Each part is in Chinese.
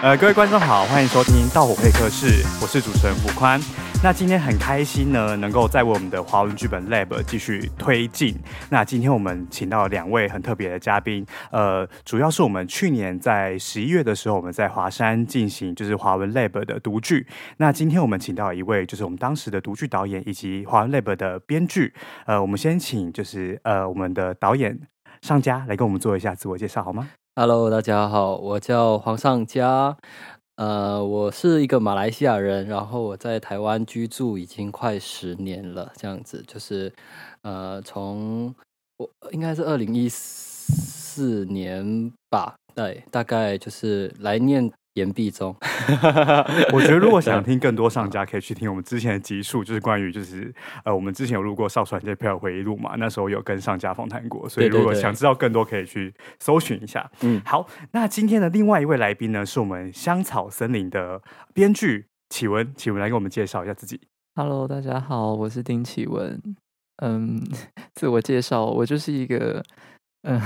呃，各位观众好，欢迎收听《盗火配客室》，我是主持人吴宽。那今天很开心呢，能够在为我们的华文剧本 Lab 继续推进。那今天我们请到两位很特别的嘉宾，呃，主要是我们去年在十一月的时候，我们在华山进行就是华文 Lab 的读剧。那今天我们请到一位就是我们当时的读剧导演以及华文 Lab 的编剧。呃，我们先请就是呃我们的导演上家来跟我们做一下自我介绍好吗？Hello，大家好，我叫黄尚佳。呃，我是一个马来西亚人，然后我在台湾居住已经快十年了，这样子就是，呃，从我应该是二零一四年吧，对，大概就是来念。言必中，我觉得如果想听更多上家，可以去听我们之前的集数，就是关于就是呃，我们之前有录过《少船这票回忆录》嘛，那时候有跟上家访谈过，所以如果想知道更多，可以去搜寻一下。嗯，好，那今天的另外一位来宾呢，是我们香草森林的编剧启文，启文来给我们介绍一下自己。Hello，大家好，我是丁启文。嗯，自我介绍，我就是一个嗯，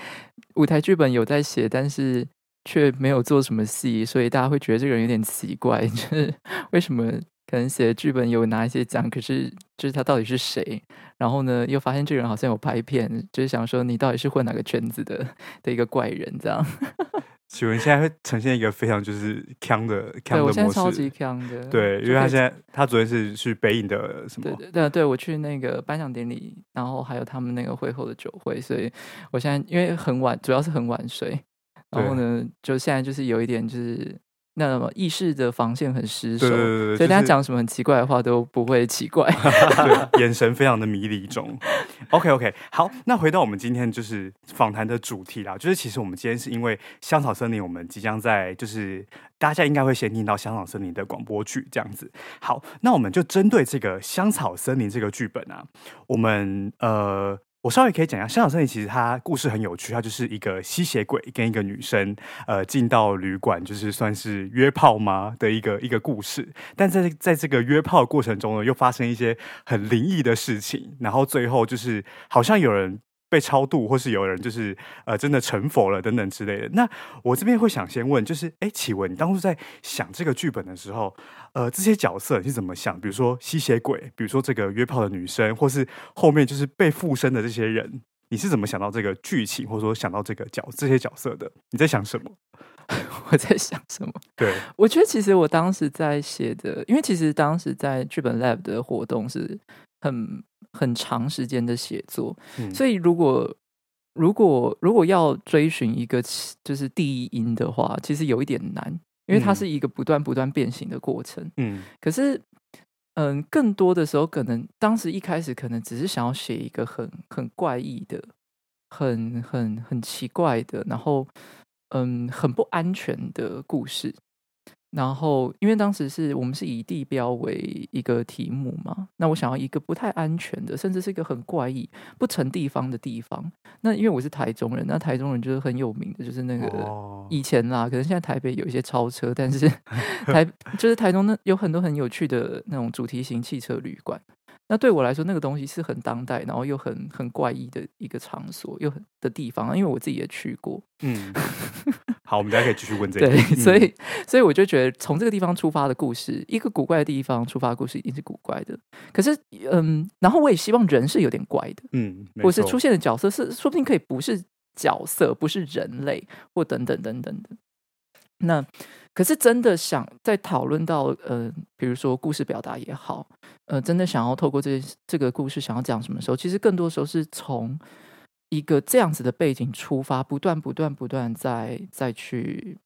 舞台剧本有在写，但是。却没有做什么戏，所以大家会觉得这个人有点奇怪，就是为什么可能写剧本有拿一些奖，可是就是他到底是谁？然后呢，又发现这个人好像有拍片，就是想说你到底是混哪个圈子的的一个怪人这样。启文现在会呈现一个非常就是腔的腔的模式，我现在超级腔的。对，因为他现在他昨天是去北影的什么？对对对，对，我去那个颁奖典礼，然后还有他们那个会后的酒会，所以我现在因为很晚，主要是很晚睡。然后呢，就现在就是有一点，就是那么意识的防线很失守，对对对对，所以大家讲什么很奇怪的话都不会奇怪，对，眼神非常的迷离中。OK OK，好，那回到我们今天就是访谈的主题啦，就是其实我们今天是因为香草森林，我们即将在就是大家应该会先听到香草森林的广播剧这样子。好，那我们就针对这个香草森林这个剧本啊，我们呃。我稍微可以讲一下，香草森林其实它故事很有趣，它就是一个吸血鬼跟一个女生，呃，进到旅馆，就是算是约炮吗的一个一个故事。但在在这个约炮的过程中呢，又发生一些很灵异的事情，然后最后就是好像有人。被超度，或是有人就是呃真的成佛了等等之类的。那我这边会想先问，就是哎，启文，你当初在想这个剧本的时候，呃，这些角色你是怎么想？比如说吸血鬼，比如说这个约炮的女生，或是后面就是被附身的这些人，你是怎么想到这个剧情，或者说想到这个角这些角色的？你在想什么？我在想什么？对，我觉得其实我当时在写的，因为其实当时在剧本 Lab 的活动是很。很长时间的写作，嗯，所以如果如果如果要追寻一个就是第一音的话，其实有一点难，因为它是一个不断不断变形的过程。嗯，可是嗯，更多的时候，可能当时一开始可能只是想要写一个很很怪异的、很很很奇怪的，然后嗯，很不安全的故事。然后，因为当时是我们是以地标为一个题目嘛，那我想要一个不太安全的，甚至是一个很怪异、不成地方的地方。那因为我是台中人，那台中人就是很有名的，就是那个以前啦，可能现在台北有一些超车，但是 台就是台中那有很多很有趣的那种主题型汽车旅馆。那对我来说，那个东西是很当代，然后又很很怪异的一个场所，又很的地方，因为我自己也去过。嗯，好，我们大家可以继续问这个。对，所以所以我就觉得，从这个地方出发的故事，一个古怪的地方出发的故事，一定是古怪的。可是，嗯，然后我也希望人是有点怪的，嗯，或是出现的角色是，说不定可以不是角色，不是人类，或等等等等的。那。可是真的想在讨论到呃，比如说故事表达也好，呃，真的想要透过这这个故事想要讲什么时候，其实更多时候是从一个这样子的背景出发，不断不断不断再再去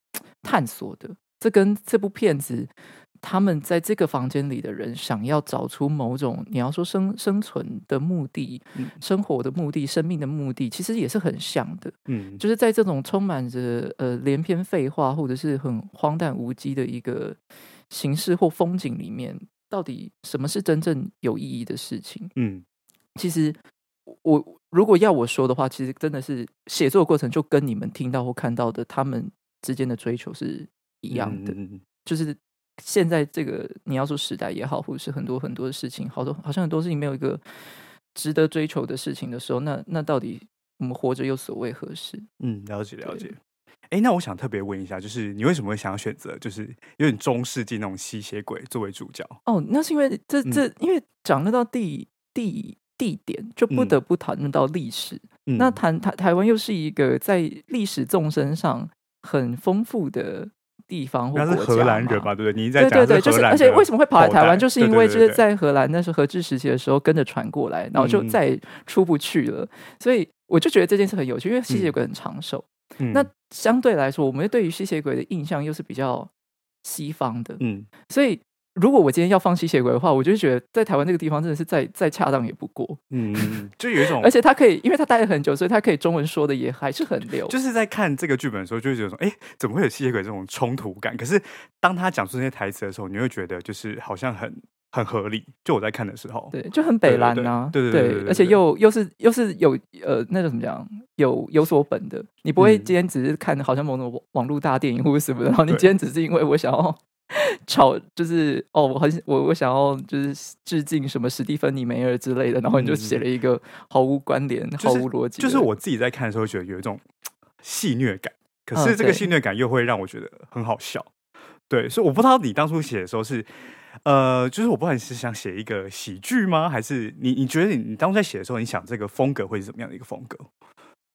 探索的。这跟这部片子。他们在这个房间里的人想要找出某种你要说生生存的目的、嗯、生活的目的、生命的目的，其实也是很像的。嗯，就是在这种充满着呃连篇废话或者是很荒诞无稽的一个形式或风景里面，到底什么是真正有意义的事情？嗯，其实我如果要我说的话，其实真的是写作过程就跟你们听到或看到的他们之间的追求是一样的，嗯、就是。现在这个你要说时代也好，或者是很多很多的事情，好多好像很多事情没有一个值得追求的事情的时候，那那到底我们活着又所谓何事？嗯，了解了解。哎，那我想特别问一下，就是你为什么会想要选择就是有点中世纪那种吸血鬼作为主角？哦，那是因为这这，嗯、因为讲得到地地地点，就不得不谈论到历史。嗯、那谈台台湾又是一个在历史纵深上很丰富的。地方或国家嘛，是荷兰人吧，对不对？你在讲对对对，就是而且为什么会跑来台湾，就是因为就是在荷兰那时候荷治时期的时候跟着传过来，然后就再也出不去了。嗯、所以我就觉得这件事很有趣，因为吸血鬼很长寿。嗯、那相对来说，我们对于吸血鬼的印象又是比较西方的，嗯，所以。如果我今天要放吸血鬼的话，我就觉得在台湾这个地方真的是再再恰当也不过。嗯，就有一种，而且他可以，因为他待了很久，所以他可以中文说的也还是很溜。就是在看这个剧本的时候，就会觉得说，哎，怎么会有吸血鬼这种冲突感？可是当他讲出那些台词的时候，你会觉得就是好像很很合理。就我在看的时候，对，就很北蓝呐，对对对，而且又又是又是有呃那个怎么讲，有有所本的。你不会今天只是看好像某种网络大电影或者什么的，然后你今天只是因为我想要。吵就是哦，我很我我想要就是致敬什么史蒂芬妮梅尔之类的，然后你就写了一个毫无关联、嗯、毫无逻辑、就是。就是我自己在看的时候，觉得有一种戏虐感，可是这个戏虐感又会让我觉得很好笑。嗯、对，所以我不知道你当初写的时候是呃，就是我不知道你是想写一个喜剧吗？还是你你觉得你你当初在写的时候，你想这个风格会是怎么样的一个风格？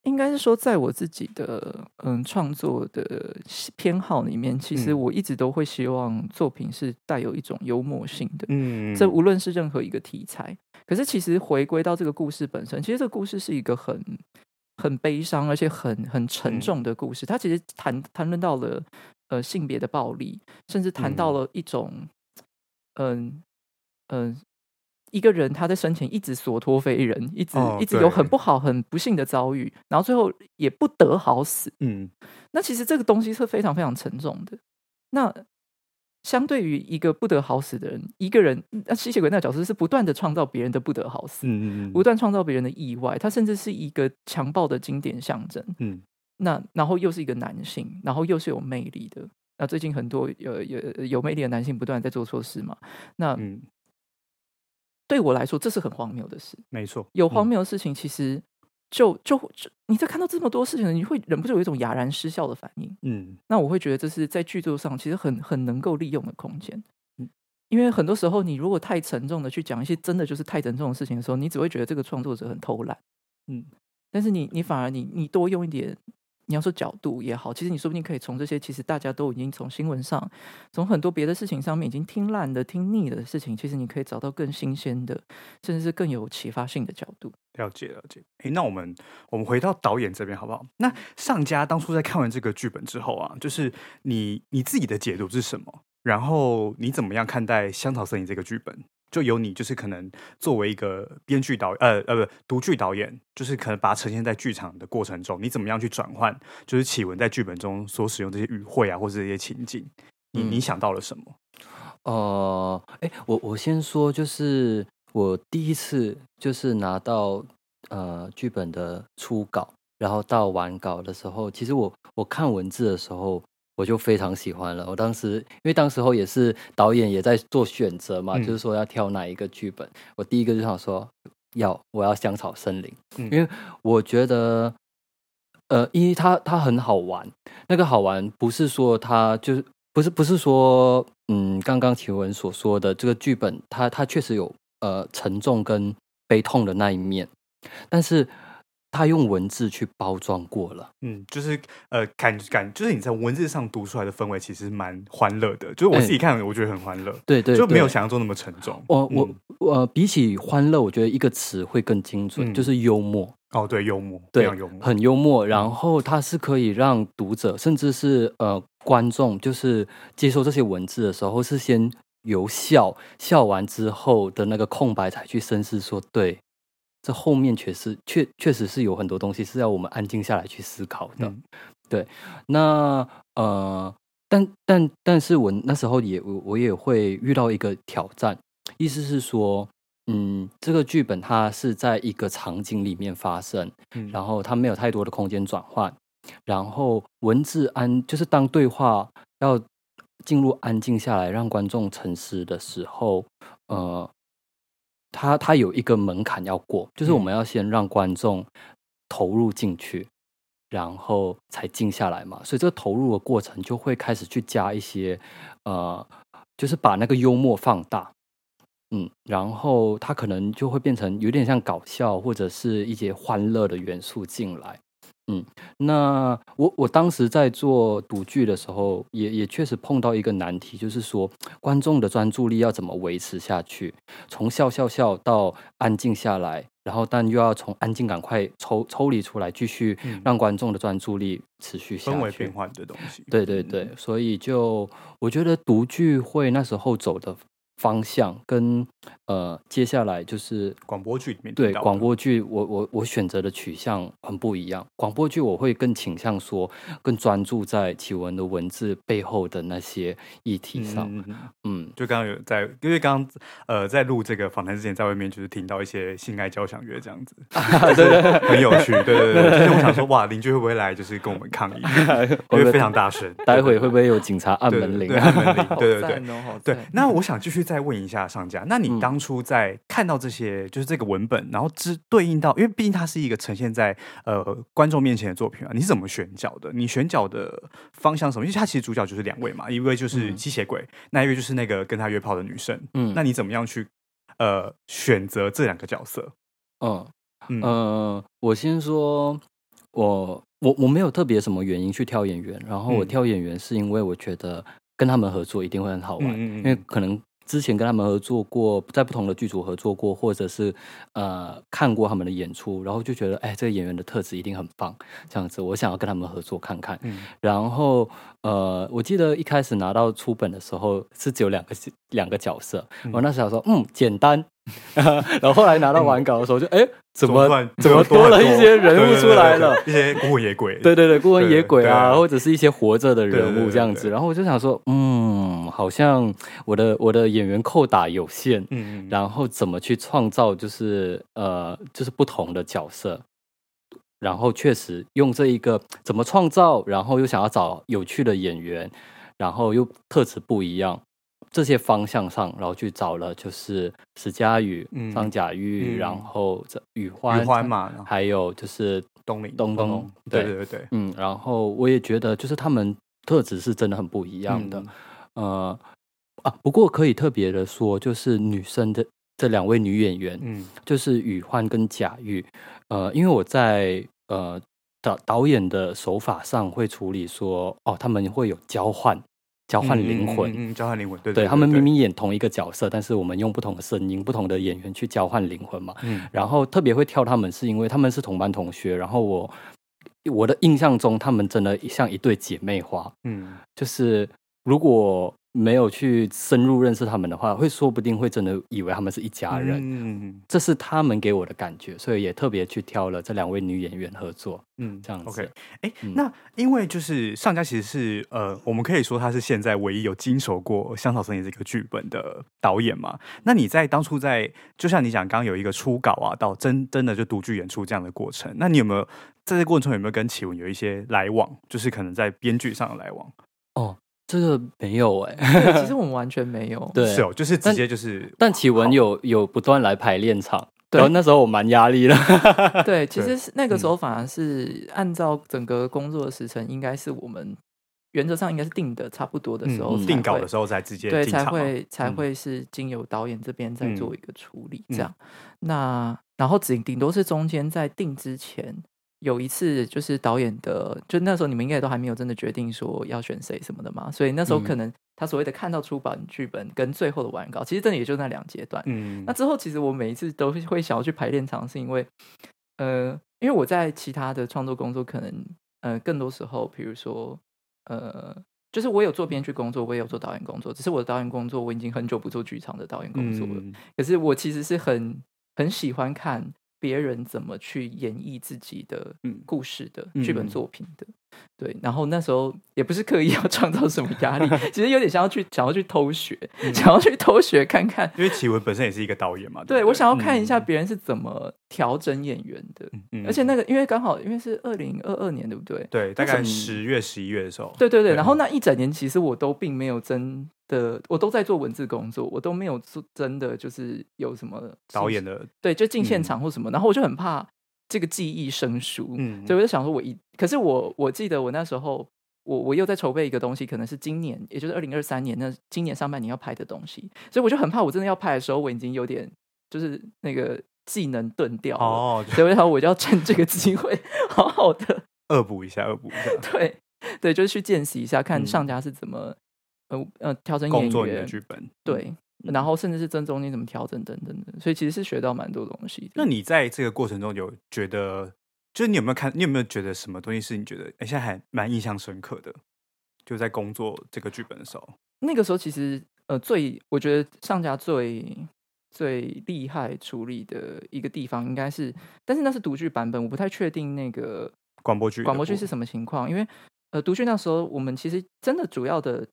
应该是说，在我自己的嗯创作的偏好里面，其实我一直都会希望作品是带有一种幽默性的。嗯，这无论是任何一个题材，可是其实回归到这个故事本身，其实这个故事是一个很很悲伤而且很很沉重的故事。它其实谈谈论到了呃性别的暴力，甚至谈到了一种嗯嗯。一个人他在生前一直所托非人，一直、哦、一直有很不好、很不幸的遭遇，然后最后也不得好死。嗯，那其实这个东西是非常非常沉重的。那相对于一个不得好死的人，一个人，那吸血鬼那个角色是不断的创造别人的不得好死，嗯嗯，不断创造别人的意外。他甚至是一个强暴的经典象征。嗯，那然后又是一个男性，然后又是有魅力的。那最近很多有有有魅力的男性不断在做错事嘛？那嗯。对我来说，这是很荒谬的事。没错，有荒谬的事情，其实就就就你在看到这么多事情，你会忍不住有一种哑然失笑的反应。嗯，那我会觉得这是在剧作上其实很很能够利用的空间。嗯，因为很多时候你如果太沉重的去讲一些真的就是太沉重的事情的时候，你只会觉得这个创作者很偷懒。嗯，但是你你反而你你多用一点。你要说角度也好，其实你说不定可以从这些其实大家都已经从新闻上，从很多别的事情上面已经听烂的、听腻的事情，其实你可以找到更新鲜的，甚至是更有启发性的角度。了解了解。诶，那我们我们回到导演这边好不好？那上家当初在看完这个剧本之后啊，就是你你自己的解读是什么？然后你怎么样看待《香草森林》这个剧本？就由你，就是可能作为一个编剧导，呃呃不，独剧导演，就是可能把它呈现在剧场的过程中，你怎么样去转换？就是启文在剧本中所使用这些语汇啊，或者这些情景，你你想到了什么？呃，哎，我我先说，就是我第一次就是拿到呃剧本的初稿，然后到完稿的时候，其实我我看文字的时候。我就非常喜欢了。我当时，因为当时候也是导演也在做选择嘛，嗯、就是说要挑哪一个剧本。我第一个就想说，要我要香草森林，嗯、因为我觉得，呃，因为它它很好玩。那个好玩不是说它就是不是不是说，嗯，刚刚晴雯所说的这个剧本，它它确实有呃沉重跟悲痛的那一面，但是。他用文字去包装过了，嗯，就是呃，感感就是你在文字上读出来的氛围其实蛮欢乐的，就是我自己看，我觉得很欢乐，对对，就没有想象中那么沉重。我我呃，比起欢乐，我觉得一个词会更精准，就是幽默。哦，对，幽默，非常幽默，很幽默。然后它是可以让读者，甚至是呃观众，就是接收这些文字的时候，是先由笑笑完之后的那个空白，才去深思说对。这后面确实确确实是有很多东西是要我们安静下来去思考的，嗯、对。那呃，但但但是我那时候也我我也会遇到一个挑战，意思是说，嗯，这个剧本它是在一个场景里面发生，嗯、然后它没有太多的空间转换，然后文字安就是当对话要进入安静下来，让观众沉思的时候，呃。他他有一个门槛要过，就是我们要先让观众投入进去，然后才静下来嘛。所以这个投入的过程就会开始去加一些，呃，就是把那个幽默放大，嗯，然后它可能就会变成有点像搞笑或者是一些欢乐的元素进来。嗯，那我我当时在做赌剧的时候，也也确实碰到一个难题，就是说观众的专注力要怎么维持下去？从笑笑笑到安静下来，然后但又要从安静赶快抽抽离出来，继续让观众的专注力持续下去。氛围变换的东西，对对对，所以就我觉得读剧会那时候走的。方向跟呃，接下来就是广播剧里面对广播剧，我我我选择的取向很不一样。广播剧我会更倾向说，更专注在启文的文字背后的那些议题上。嗯，嗯就刚刚有在，因为刚刚呃在录这个访谈之前，在外面就是听到一些性爱交响乐这样子，对对，很有趣。对对对，所以我想说，哇，邻居会不会来就是跟我们抗议？因为非常大声。待会会不会有警察按门铃？按门铃。对对对对。那我想继续。再问一下上家，那你当初在看到这些，嗯、就是这个文本，然后之对应到，因为毕竟它是一个呈现在呃观众面前的作品啊，你是怎么选角的？你选角的方向什么？因为它其实主角就是两位嘛，一位就是吸血鬼，嗯、那一位就是那个跟他约炮的女生。嗯，那你怎么样去呃选择这两个角色？嗯嗯、呃，我先说，我我我没有特别什么原因去挑演员，然后我挑演员是因为我觉得跟他们合作一定会很好玩，嗯、因为可能。之前跟他们合作过，在不同的剧组合作过，或者是呃看过他们的演出，然后就觉得，哎，这个演员的特质一定很棒，这样子，我想要跟他们合作看看。嗯、然后呃，我记得一开始拿到初本的时候是只有两个两个角色，嗯、我那时候说，嗯，简单。然后后来拿到完稿的时候就，就哎，怎么怎么，多了一些人物出来了？对对对对一些孤魂野鬼。对对对，孤魂野鬼啊，或者是一些活着的人物这样子。然后我就想说，嗯，好像我的我的演员扣打有限，嗯，然后怎么去创造，就是呃，就是不同的角色。然后确实用这一个怎么创造，然后又想要找有趣的演员，然后又特质不一样。这些方向上，然后去找了就是史佳宇、张甲玉，然后这宇欢、宇欢嘛，还有就是东林、东东，对对对，嗯，然后我也觉得就是他们特质是真的很不一样的，嗯、呃啊，不过可以特别的说，就是女生的这两位女演员，嗯，就是宇欢跟贾玉，呃，因为我在呃导导演的手法上会处理说，哦，他们会有交换。交换灵魂，嗯，交换灵魂，对，对，他们明明演同一个角色，但是我们用不同的声音、不同的演员去交换灵魂嘛。嗯，然后特别会挑他们，是因为他们是同班同学，然后我我的印象中，他们真的像一对姐妹花。嗯，就是如果。没有去深入认识他们的话，会说不定会真的以为他们是一家人。嗯，这是他们给我的感觉，所以也特别去挑了这两位女演员合作。嗯，这样子。OK，哎，那因为就是上家其实是呃，我们可以说他是现在唯一有经手过《香草森林》这个剧本的导演嘛。那你在当初在，就像你讲，刚刚有一个初稿啊，到真真的就独剧演出这样的过程，那你有没有在这过程中有没有跟启文有一些来往？就是可能在编剧上的来往？哦。这个没有 哎，其实我们完全没有。对，是哦，就是直接就是。但启文有有不断来排练场，对，然后那时候我蛮压力的。对，其实是那个时候反而是按照整个工作的时程，应该是我们原则上应该是定的差不多的时候，定稿的时候才直接对，才会才会是经由导演这边再做一个处理这样。那然后顶顶多是中间在定之前。有一次，就是导演的，就那时候你们应该都还没有真的决定说要选谁什么的嘛，所以那时候可能他所谓的看到出版剧本跟最后的完稿，其实真的也就那两阶段。嗯，那之后其实我每一次都会想要去排练场，是因为，呃，因为我在其他的创作工作，可能呃更多时候，比如说呃，就是我有做编剧工作，我也有做导演工作，只是我的导演工作我已经很久不做剧场的导演工作了。嗯，可是我其实是很很喜欢看。别人怎么去演绎自己的故事的剧本作品的，对，然后那时候也不是刻意要创造什么压力，其实有点想要去想要去偷学，想要去偷学看看，因为启文本身也是一个导演嘛，对，我想要看一下别人是怎么调整演员的，而且那个因为刚好因为是二零二二年，对不对？对，大概十月十一月的时候，对对对，然后那一整年其实我都并没有真。的我都在做文字工作，我都没有做真的就是有什么导演的，对，就进现场或什么，嗯、然后我就很怕这个记忆生疏，嗯，所以我就想说，我一可是我我记得我那时候，我我又在筹备一个东西，可能是今年，也就是二零二三年，那今年上半年要拍的东西，所以我就很怕，我真的要拍的时候，我已经有点就是那个技能钝掉了，哦，所以我想我就要趁这个机会，好好的 恶补一下，恶补一下，对对，就是去见习一下，看上家是怎么、嗯、呃呃调整演员剧本，对。然后甚至是正中间怎么调整等等的，所以其实是学到蛮多东西的。那你在这个过程中有觉得，就是你有没有看，你有没有觉得什么东西是你觉得哎现在还蛮印象深刻的？就在工作这个剧本的时候，那个时候其实呃最我觉得上家最最厉害处理的一个地方应该是，但是那是独剧版本，我不太确定那个广播剧广播剧是什么情况，因为呃独剧那时候我们其实真的主要的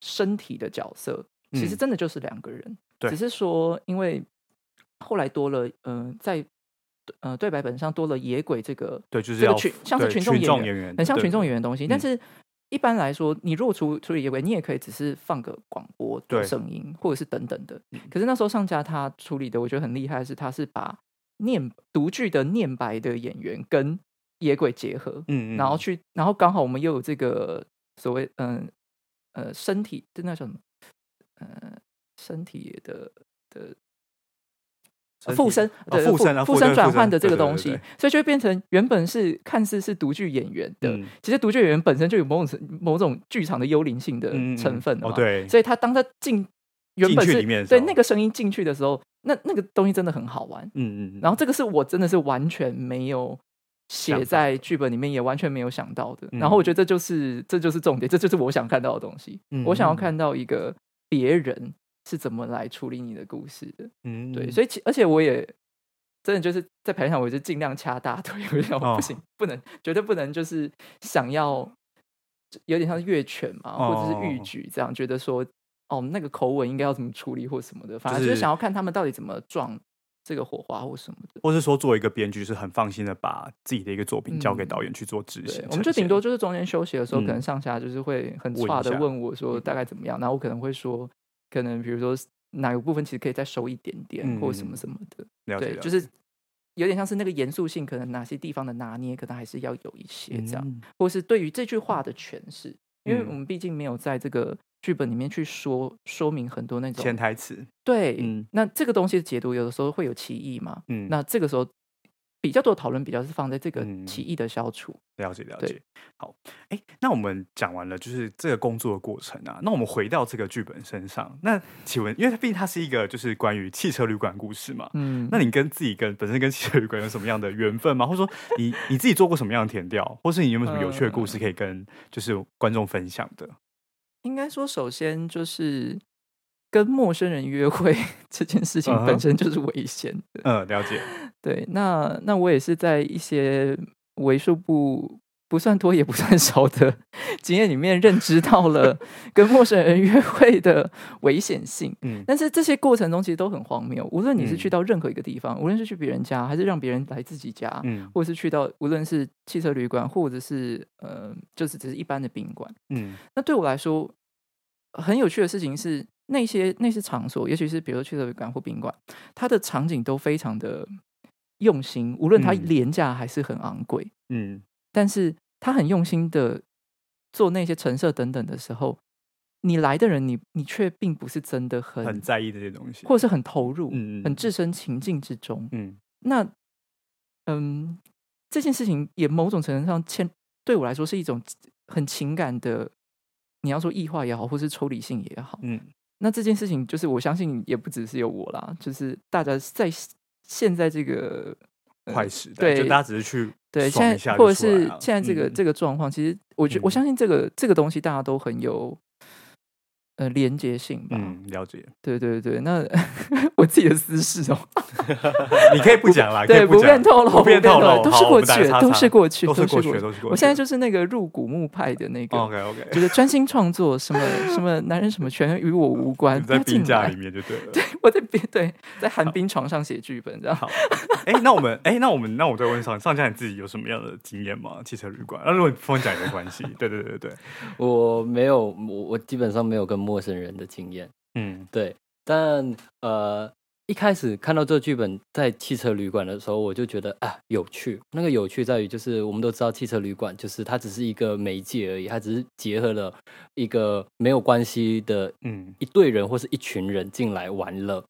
身体的角色。其实真的就是两个人，只是说因为后来多了，嗯、呃，在呃对白本上多了野鬼这个，对，就是这个群像是群众演员，很像群众演员的东西。但是一般来说，你如果处处理野鬼，你也可以只是放个广播的声音，或者是等等的。可是那时候上家他处理的，我觉得很厉害，是他是把念独剧的念白的演员跟野鬼结合，嗯，嗯，然后去，然后刚好我们又有这个所谓，嗯呃身体就那叫什么？呃，身体的的附身，对附身附身转换的这个东西，所以就会变成原本是看似是独剧演员的，其实独剧演员本身就有某种某种剧场的幽灵性的成分哦，对，所以他当他进原本是对那个声音进去的时候，那那个东西真的很好玩，嗯嗯，然后这个是我真的是完全没有写在剧本里面，也完全没有想到的，然后我觉得这就是这就是重点，这就是我想看到的东西，我想要看到一个。别人是怎么来处理你的故事的？嗯，对，所以其而且我也真的就是在台上，我就尽量掐大腿，我想不行，不能，绝对不能，就是想要有点像是越权嘛，或者是逾矩这样，觉得说哦，那个口吻应该要怎么处理或什么的，反正就是想要看他们到底怎么撞这个火花或什么的，或是说作为一个编剧是很放心的把自己的一个作品交给导演去做执行。我们就顶多就是中间休息的时候，可能上下就是会很差的问我说大概怎么样，然后我可能会说。可能比如说哪个部分其实可以再收一点点，嗯、或什么什么的，对，就是有点像是那个严肃性，可能哪些地方的拿捏，可能还是要有一些这样，嗯、或是对于这句话的诠释，因为我们毕竟没有在这个剧本里面去说说明很多那种潜台词，对，嗯、那这个东西的解读有的时候会有歧义嘛，嗯，那这个时候。比较多讨论，比较是放在这个歧义的消除。嗯、了解了解。好，哎，那我们讲完了，就是这个工作的过程啊。那我们回到这个剧本身上。那请问，因为它毕竟它是一个就是关于汽车旅馆故事嘛，嗯，那你跟自己跟本身跟汽车旅馆有什么样的缘分吗？或者说你，你你自己做过什么样的填调，或是你有没有什么有趣的故事可以跟就是观众分享的？应该说，首先就是。跟陌生人约会 这件事情本身就是危险的。嗯，了解。对，那那我也是在一些为数不不算多也不算少的经验里面认知到了 跟陌生人约会的危险性。嗯，但是这些过程中其实都很荒谬。无论你是去到任何一个地方，嗯、无论是去别人家，还是让别人来自己家，嗯，或者是去到无论是汽车旅馆，或者是呃，就是只是一般的宾馆，嗯，那对我来说很有趣的事情是。那些那些场所，也许是比如说汽车旅馆或宾馆，它的场景都非常的用心，无论它廉价还是很昂贵，嗯，但是他很用心的做那些陈设等等的时候，你来的人你，你你却并不是真的很很在意这些东西，或者是很投入，嗯，很置身情境之中，嗯，那嗯，这件事情也某种程度上牵对我来说是一种很情感的，你要说异化也好，或是抽离性也好，嗯。那这件事情，就是我相信也不只是有我啦，就是大家在现在这个快时代，对，就大家只是去对现在，或者是现在这个、嗯、这个状况，其实我觉、嗯、我相信这个这个东西大家都很有。呃，连接性吧，嗯，了解，对对对，那 我自己的私事哦，你可以不讲啦，对，不便透露，不便透露，都是过去，都是过去，都是过去，都是过去。我现在就是那个入古墓派的那个，OK OK，就是专心创作，什么什么男人什么全与我无关，在冰架里面就对了，对，我在冰对，在寒冰床上写剧本，这样好。哎，那我们，哎，那我们，那我再问上上家，你自己有什么样的经验吗？汽车旅馆，那如果你分享也没关系，对对对对，我没有，我我基本上没有跟。陌生人的经验，嗯，对，但呃，一开始看到这个剧本在汽车旅馆的时候，我就觉得啊有趣。那个有趣在于，就是我们都知道汽车旅馆就是它只是一个媒介而已，它只是结合了一个没有关系的嗯一队人或是一群人进来玩乐。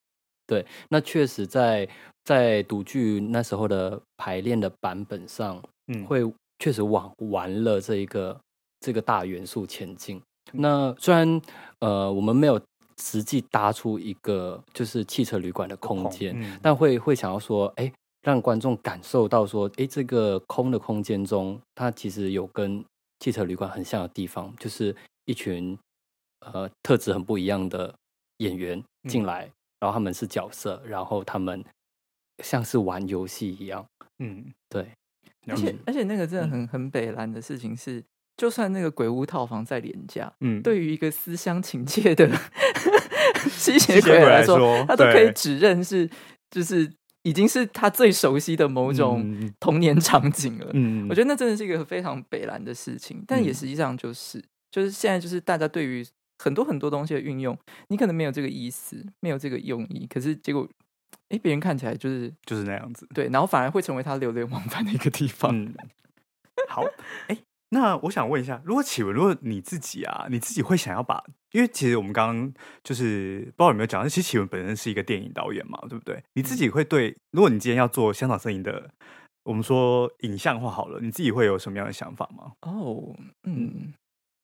对，那确实在在读剧那时候的排练的版本上，嗯，会确实往玩乐这一个这个大元素前进。那虽然呃我们没有。实际搭出一个就是汽车旅馆的空间，嗯、但会会想要说，哎，让观众感受到说，哎，这个空的空间中，它其实有跟汽车旅馆很像的地方，就是一群呃特质很不一样的演员进来，嗯、然后他们是角色，然后他们像是玩游戏一样，嗯，对，而且而且那个真的很很北蓝的事情是。就算那个鬼屋套房再廉价，嗯，对于一个思乡情切的 吸血鬼来说，他都可以指认是，就是已经是他最熟悉的某种童年场景了。嗯，我觉得那真的是一个非常北蓝的事情，但也实际上就是，就是现在就是大家对于很多很多东西的运用，你可能没有这个意思，没有这个用意，可是结果，哎，别人看起来就是就是那样子，对，然后反而会成为他流连忘返的一个地方。嗯，好，哎。那我想问一下，如果启文，如果你自己啊，你自己会想要把，因为其实我们刚刚就是不知道有没有讲，但其实启文本身是一个电影导演嘛，对不对？你自己会对，如果你今天要做香港摄影的，我们说影像化好了，你自己会有什么样的想法吗？哦，嗯，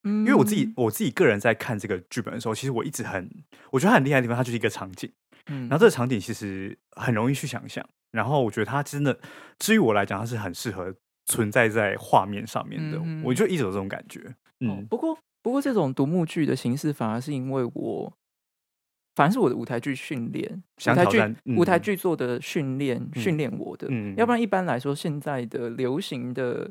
因为我自己我自己个人在看这个剧本的时候，其实我一直很，我觉得它很厉害的地方，它就是一个场景，嗯，然后这个场景其实很容易去想象，然后我觉得它真的，至于我来讲，它是很适合。存在在画面上面的，嗯、我就一直有这种感觉。嗯，哦、不过不过这种独幕剧的形式，反而是因为我，反而是我的舞台剧训练，舞台剧、嗯、舞台剧做的训练训练我的。嗯，要不然一般来说，现在的流行的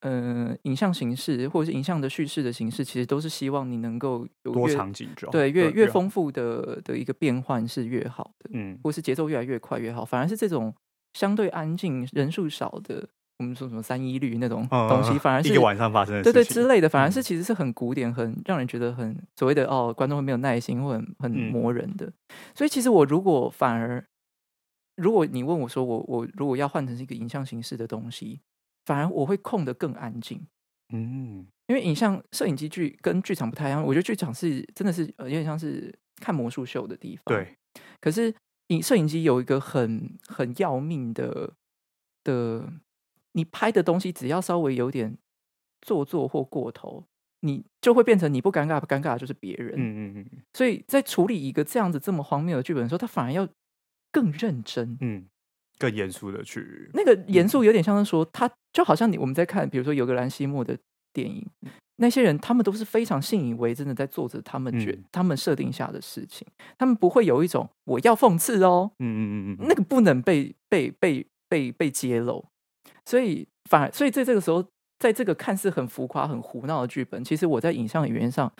呃影像形式或者是影像的叙事的形式，其实都是希望你能够有多场景，对，越越丰富的的一个变换是越好的。嗯，或是节奏越来越快越好。反而是这种相对安静、人数少的。我们说什么三一律那种东西，反而是 一个晚上发生的对对之类的，反而是其实是很古典，很让人觉得很所谓的哦，观众会没有耐心或很很磨人的。所以其实我如果反而，如果你问我说我我如果要换成是一个影像形式的东西，反而我会控得更安静。嗯，因为影像摄影机剧跟剧场不太一样，我觉得剧场是真的是有点像是看魔术秀的地方。对，可是影摄影机有一个很很要命的的。你拍的东西只要稍微有点做作或过头，你就会变成你不尴尬，不尴尬的就是别人。嗯嗯嗯。所以在处理一个这样子这么荒谬的剧本的时候，他反而要更认真，嗯，更严肃的去。那个严肃有点像是说，他就好像你我们在看，比如说尤格兰西莫的电影，那些人他们都是非常信以为真的在做着他们觉、嗯、他们设定下的事情，他们不会有一种我要讽刺哦，嗯嗯嗯嗯，那个不能被被被被被揭露。所以反而，所以在这个时候，在这个看似很浮夸、很胡闹的剧本，其实我在影像语言上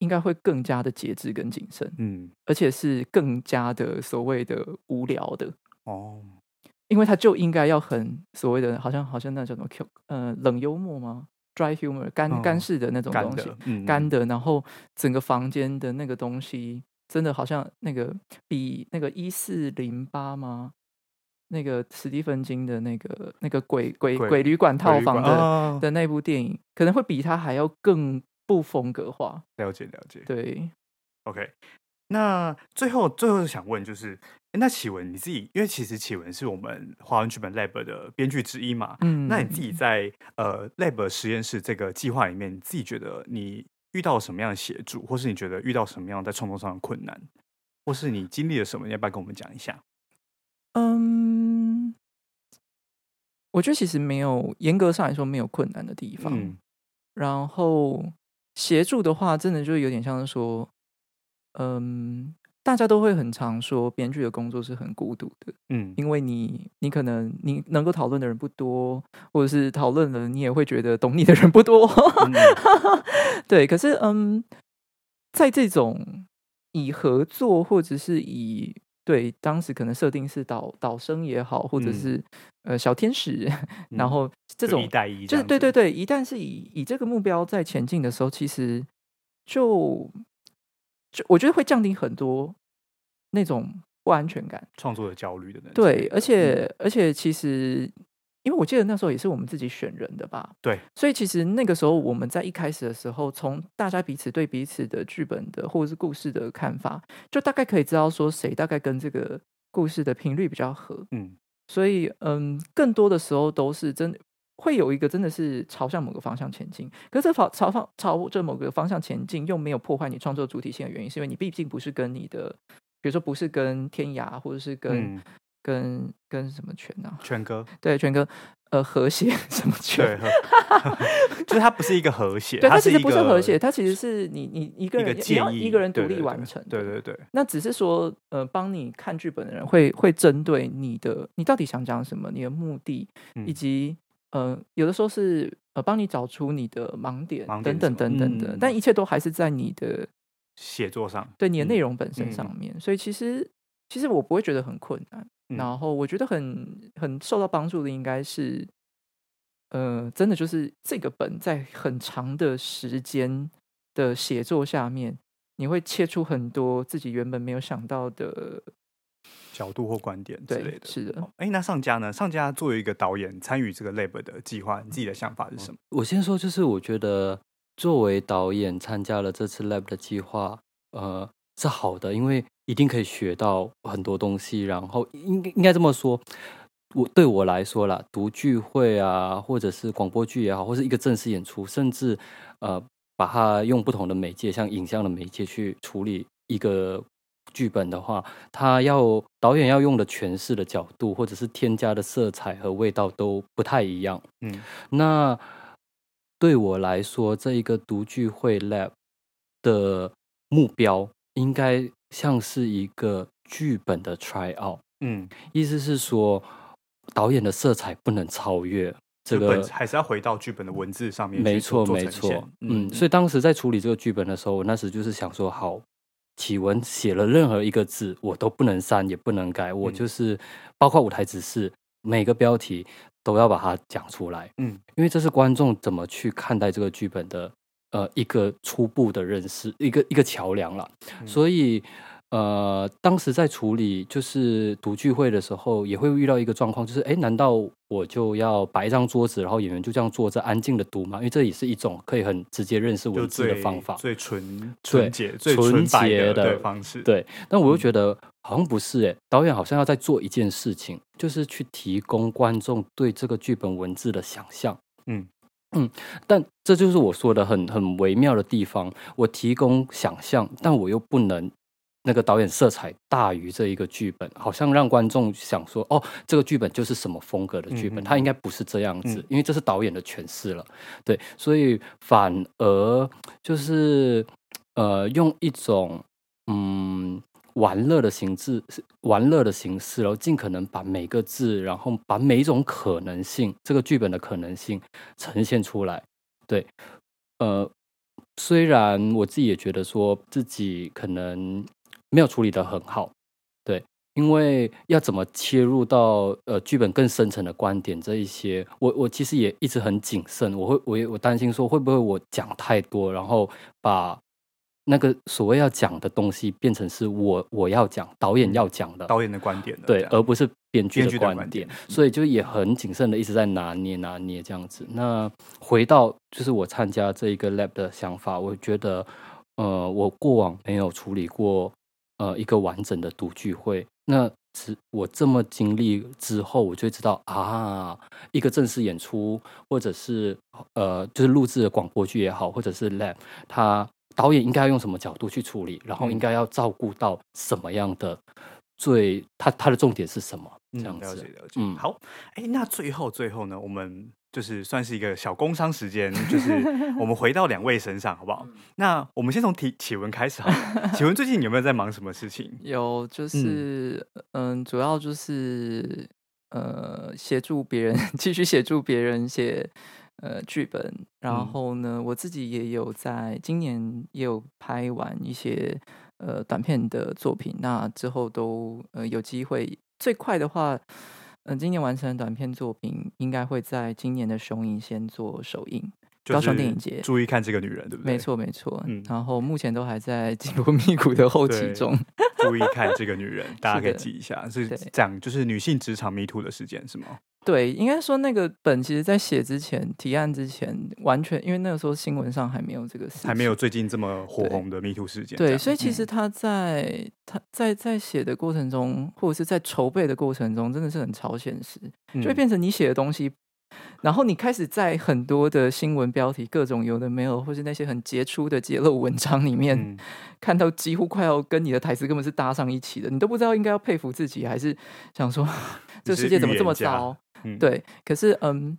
应该会更加的节制跟谨慎，嗯，而且是更加的所谓的无聊的哦，因为他就应该要很所谓的，好像好像那叫什么 Q 呃冷幽默吗？Dry humor 干干式的那种东西，干的，嗯、干的，然后整个房间的那个东西真的好像那个比那个一四零八吗？那个史蒂芬金的那个那个鬼鬼鬼旅馆套房的、哦、的那部电影，可能会比他还要更不风格化。了解了解，对，OK。那最后最后想问就是，那启文你自己，因为其实启文是我们华文剧本 Lab 的编剧之一嘛，嗯，那你自己在呃 Lab 实验室这个计划里面，你自己觉得你遇到什么样的协助，或是你觉得遇到什么样在创作上的困难，或是你经历了什么，你要不要跟我们讲一下？嗯，我觉得其实没有严格上来说没有困难的地方。嗯、然后协助的话，真的就有点像是说，嗯，大家都会很常说编剧的工作是很孤独的。嗯，因为你你可能你能够讨论的人不多，或者是讨论了你也会觉得懂你的人不多。嗯、对，可是嗯，在这种以合作或者是以对，当时可能设定是导导生也好，或者是、嗯、呃小天使，嗯、然后这种一带一，就是对对对，一旦是以以这个目标在前进的时候，其实就就我觉得会降低很多那种不安全感、创作的焦虑的那对，而且、嗯、而且其实，因为我记得那时候也是我们自己选人的吧？对，所以其实那个时候我们在一开始的时候，从大家彼此对彼此的剧本的或者是故事的看法，就大概可以知道说谁大概跟这个故事的频率比较合。嗯，所以嗯，更多的时候都是真的。会有一个真的是朝向某个方向前进，可是这朝朝方朝着某个方向前进，又没有破坏你创作主体性的原因，是因为你毕竟不是跟你的，比如说不是跟天涯，或者是跟、嗯、跟跟什么权呢、啊？权哥对权哥，呃，和谐 什么权？就是它不是一个和谐，对，它其实不是和谐，它其实是你你一个人你要一个人独立完成，对对对，对，对。那只是说，呃，帮你看剧本的人会会针对你的，你到底想讲什么，你的目的、嗯、以及。呃，有的时候是呃，帮你找出你的盲点，盲点等等等等的、嗯，但一切都还是在你的写作上，对你的内容本身上面。嗯、所以其实，其实我不会觉得很困难。嗯、然后我觉得很很受到帮助的，应该是，呃，真的就是这个本在很长的时间的写作下面，你会切出很多自己原本没有想到的。角度或观点之类的，是的。哎，那上家呢？上家作为一个导演，参与这个 Lab 的计划，你自己的想法是什么？我先说，就是我觉得作为导演参加了这次 Lab 的计划，呃，是好的，因为一定可以学到很多东西。然后应应该这么说，我对我来说啦，读聚会啊，或者是广播剧也好，或是一个正式演出，甚至呃，把它用不同的媒介，像影像的媒介去处理一个。剧本的话，他要导演要用的诠释的角度，或者是添加的色彩和味道都不太一样。嗯，那对我来说，这一个读聚会 lab 的目标，应该像是一个剧本的 try out。嗯，意思是说，导演的色彩不能超越这个，还是要回到剧本的文字上面。没错，没错。嗯，所以当时在处理这个剧本的时候，我那时就是想说，好。启文写了任何一个字，我都不能删，也不能改。我就是包括舞台指示，每个标题都要把它讲出来。嗯，因为这是观众怎么去看待这个剧本的，呃，一个初步的认识，一个一个桥梁了。所以。呃，当时在处理就是读聚会的时候，也会遇到一个状况，就是哎，难道我就要摆一张桌子，然后演员就这样坐着安静的读吗？因为这也是一种可以很直接认识文字的方法，最纯纯洁、最纯洁的方式。对，但我又觉得好像不是哎，导演好像要在做一件事情，就是去提供观众对这个剧本文字的想象。嗯嗯，但这就是我说的很很微妙的地方，我提供想象，但我又不能。那个导演色彩大于这一个剧本，好像让观众想说：“哦，这个剧本就是什么风格的剧本？它应该不是这样子，因为这是导演的诠释了。”对，所以反而就是呃，用一种嗯玩乐的形式，玩乐的形式，然后尽可能把每个字，然后把每一种可能性，这个剧本的可能性呈现出来。对，呃，虽然我自己也觉得说自己可能。没有处理得很好，对，因为要怎么切入到呃剧本更深层的观点这一些，我我其实也一直很谨慎，我会我也我担心说会不会我讲太多，然后把那个所谓要讲的东西变成是我我要讲导演要讲的、嗯、导演的观点的，对，而不是编剧的观点，观点，所以就也很谨慎的一直在拿捏拿捏这样子。那回到就是我参加这一个 lab 的想法，我觉得呃我过往没有处理过。呃，一个完整的读剧会，那只我这么经历之后，我就知道啊，一个正式演出，或者是呃，就是录制的广播剧也好，或者是 lab，他导演应该要用什么角度去处理，然后应该要照顾到什么样的最，他他的重点是什么？这样子，了解了解。嗯，好，哎，那最后最后呢，我们。就是算是一个小工商时间，就是我们回到两位身上，好不好？那我们先从提启文开始好。启文最近有没有在忙什么事情？有，就是嗯，嗯，主要就是呃，协助别人 继续协助别人写呃剧本。然后呢，我自己也有在今年也有拍完一些呃短片的作品。那之后都呃有机会，最快的话。嗯，今年完成的短片作品应该会在今年的雄影先做首映，高雄电影节，注意看这个女人，对不对？没错，没错。嗯，然后目前都还在紧锣密鼓的后期中。注意看这个女人，大家可以记一下，是讲就是女性职场迷途的事件是吗？对，应该说那个本其实，在写之前、提案之前，完全因为那个时候新闻上还没有这个事，还没有最近这么火红的迷途事件。对，所以其实他在、嗯、他在在写的过程中，或者是在筹备的过程中，真的是很超现实，就会变成你写的东西，嗯、然后你开始在很多的新闻标题、各种有的没有，或是那些很杰出的揭露文章里面，嗯、看到几乎快要跟你的台词根本是搭上一起的，你都不知道应该要佩服自己，还是想说 这个世界怎么这么糟。嗯、对，可是嗯，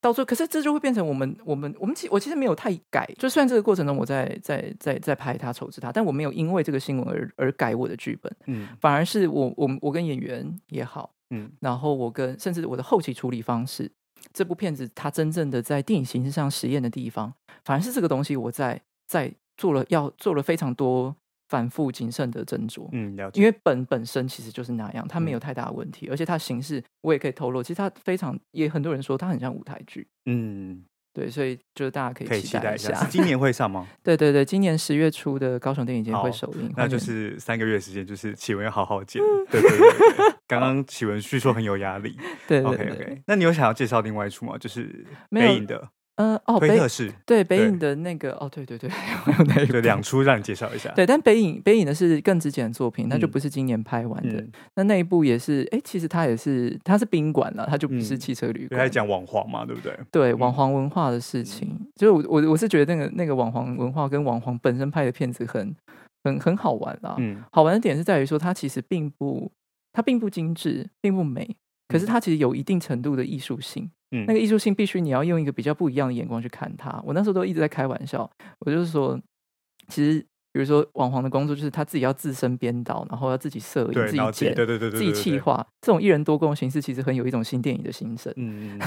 到最后，可是这就会变成我们，我们，我们其我其实没有太改，就算这个过程中我在在在在拍他筹资他，但我没有因为这个新闻而而改我的剧本，嗯，反而是我我我跟演员也好，嗯，然后我跟甚至我的后期处理方式，这部片子它真正的在电影形式上实验的地方，反而是这个东西我在在做了要做了非常多。反复谨慎的斟酌，嗯，了解。因为本本身其实就是那样，它没有太大的问题，嗯、而且它形式我也可以透露，其实它非常，也很多人说它很像舞台剧，嗯，对，所以就是大家可以期待一下，一下是今年会上吗？对对对，今年十月初的高雄电影节会首映，那就是三个月时间，就是启文要好好剪，嗯、对对对，刚刚启文叙说很有压力，对，对，对，对，OK OK，那你有想要介绍另外一出吗？就是北影的。嗯、呃、哦，推特是对北影的那个哦，对对对，对 两出让你介绍一下。对，但北影北影的是更之前的作品，那就不是今年拍完的。嗯、那那一部也是，哎，其实它也是，它是宾馆了，它就不是汽车旅馆。还讲网黄嘛，对不对？对，网黄文化的事情，嗯、就是我我我是觉得那个那个网黄文化跟网黄本身拍的片子很很很好玩啦。嗯，好玩的点是在于说，它其实并不它并不精致，并不美，可是它其实有一定程度的艺术性。嗯，那个艺术性必须你要用一个比较不一样的眼光去看它。我那时候都一直在开玩笑，我就是说，其实比如说网黄的工作就是他自己要自身编导，然后要自己摄影、自己剪、对对对对，自己企划，这种一人多工的形式，其实很有一种新电影的心声。嗯嗯。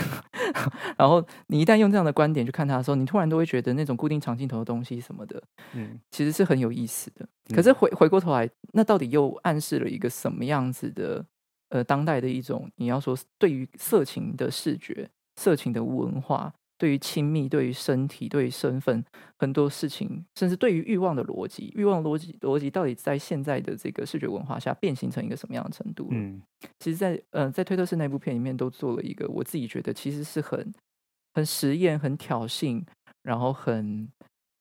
然后你一旦用这样的观点去看它的时候，你突然都会觉得那种固定长镜头的东西什么的，嗯，其实是很有意思的。可是回回过头来，那到底又暗示了一个什么样子的？呃，当代的一种，你要说对于色情的视觉、色情的文化，对于亲密、对于身体、对于身份，很多事情，甚至对于欲望的逻辑，欲望逻辑逻辑到底在现在的这个视觉文化下变形成一个什么样的程度？嗯，其实在，在呃，在推特式那部片里面都做了一个，我自己觉得其实是很很实验、很挑衅，然后很。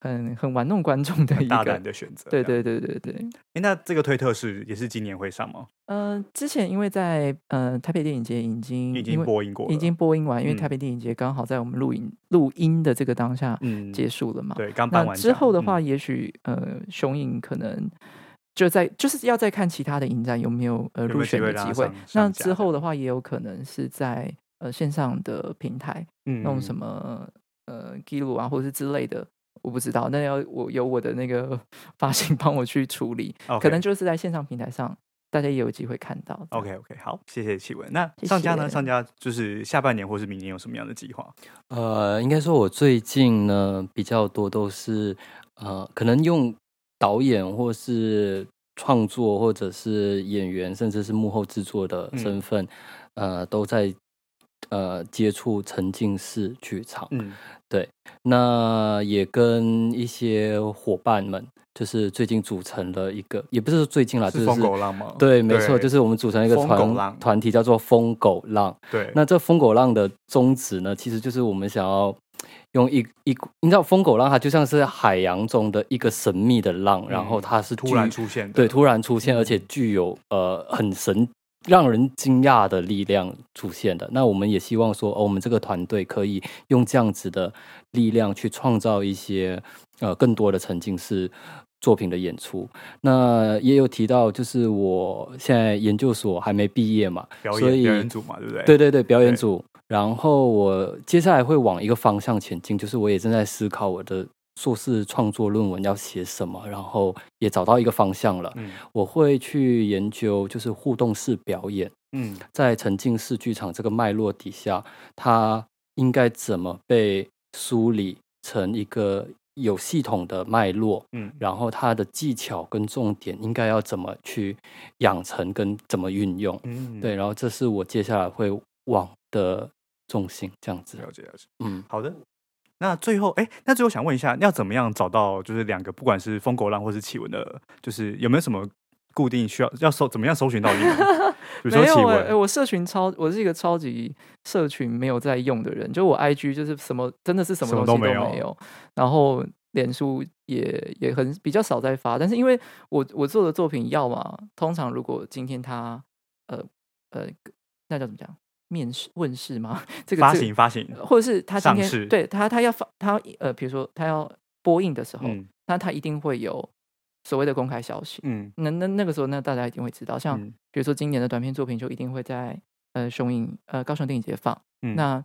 很很玩弄观众的一个大胆的选择，对对对对对。哎，那这个推特是也是今年会上吗？呃，之前因为在呃台北电影节已经已经播映过，已经播映完，因为台北电影节刚好在我们录影录音的这个当下结束了嘛。对，刚办完。之后的话，也许呃雄影可能就在就是要再看其他的影展有没有呃入选的机会。那之后的话，也有可能是在呃线上的平台，嗯，那种什么呃记录啊，或者是之类的。我不知道，那要我由我的那个 发型帮我去处理.可能就是在线上平台上，大家也有机会看到。OK OK，好，谢谢启文。那上家呢？上家就是下半年或是明年有什么样的计划？呃，应该说，我最近呢比较多都是呃，可能用导演或是创作，或者是演员，甚至是幕后制作的身份，嗯、呃，都在呃接触沉浸式剧场。嗯。对，那也跟一些伙伴们，就是最近组成了一个，也不是最近啦，就是疯狗浪吗？对，没错，就是我们组成一个团团体，叫做疯狗浪。对，那这疯狗浪的宗旨呢，其实就是我们想要用一一，你知道疯狗浪它就像是海洋中的一个神秘的浪，嗯、然后它是突然出现，对，突然出现，而且具有呃很神。让人惊讶的力量出现的，那我们也希望说，哦，我们这个团队可以用这样子的力量去创造一些呃更多的沉浸式作品的演出。那也有提到，就是我现在研究所还没毕业嘛，表演所以表演组嘛，对不对？对对对，表演组。然后我接下来会往一个方向前进，就是我也正在思考我的。硕士创作论文要写什么，然后也找到一个方向了。嗯，我会去研究，就是互动式表演。嗯，在沉浸式剧场这个脉络底下，它应该怎么被梳理成一个有系统的脉络？嗯，然后它的技巧跟重点应该要怎么去养成跟怎么运用？嗯，对，然后这是我接下来会往的重心，这样子。了解了解。嗯，好的。那最后，哎，那最后想问一下，要怎么样找到就是两个，不管是疯狗浪或是启文的，就是有没有什么固定需要要搜，怎么样搜寻到你们？比如说启文，哎、欸，我社群超，我是一个超级社群没有在用的人，就我 IG 就是什么真的是什么东西都没有，没有然后脸书也也很比较少在发，但是因为我我做的作品要嘛，通常如果今天他呃呃那叫怎么讲？面试问世吗？这个发行发行，或者是他今天对他他要发他呃，比如说他要播映的时候，嗯、那他一定会有所谓的公开消息。嗯，那那那个时候，那大家一定会知道。像比如说今年的短片作品，就一定会在呃雄影呃高雄电影节放。嗯、那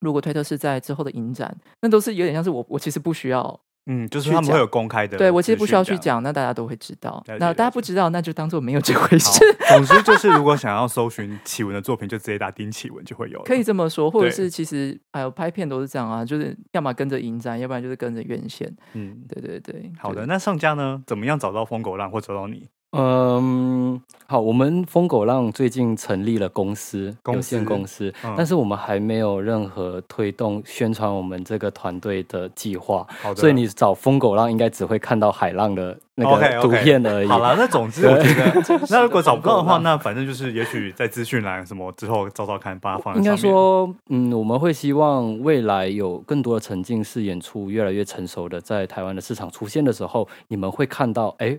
如果推特是在之后的影展，那都是有点像是我我其实不需要。嗯，就是他们会有公开的，对我其实不需要去讲，那大家都会知道。那大家不知道，那就当做没有这回事。总之就是，如果想要搜寻启文的作品，就直接打丁启文就会有。可以这么说，或者是其实还有拍片都是这样啊，就是要么跟着影展，要不然就是跟着院线。嗯，对对对。好的，那上家呢？怎么样找到疯狗浪或找到你？嗯，好，我们疯狗浪最近成立了公司，有限公司，嗯、但是我们还没有任何推动宣传我们这个团队的计划，好的，所以你找疯狗浪应该只会看到海浪的那个图片而已。Okay, okay. 好了，那总之我觉得，那如果找不到的话，那反正就是也许在资讯栏什么之后找找看，把它放在。应该说，嗯，我们会希望未来有更多的沉浸式演出越来越成熟的在台湾的市场出现的时候，你们会看到，哎。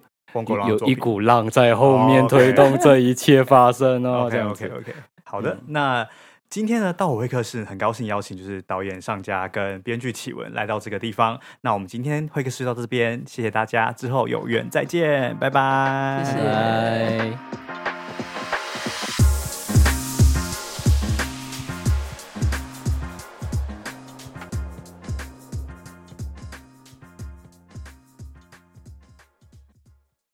有一股浪在后面推动这一切发生哦。OK OK OK，好的。嗯、那今天呢，到我会客室很高兴邀请就是导演上家跟编剧启文来到这个地方。那我们今天会客室到这边，谢谢大家，之后有缘再见，拜拜，谢谢。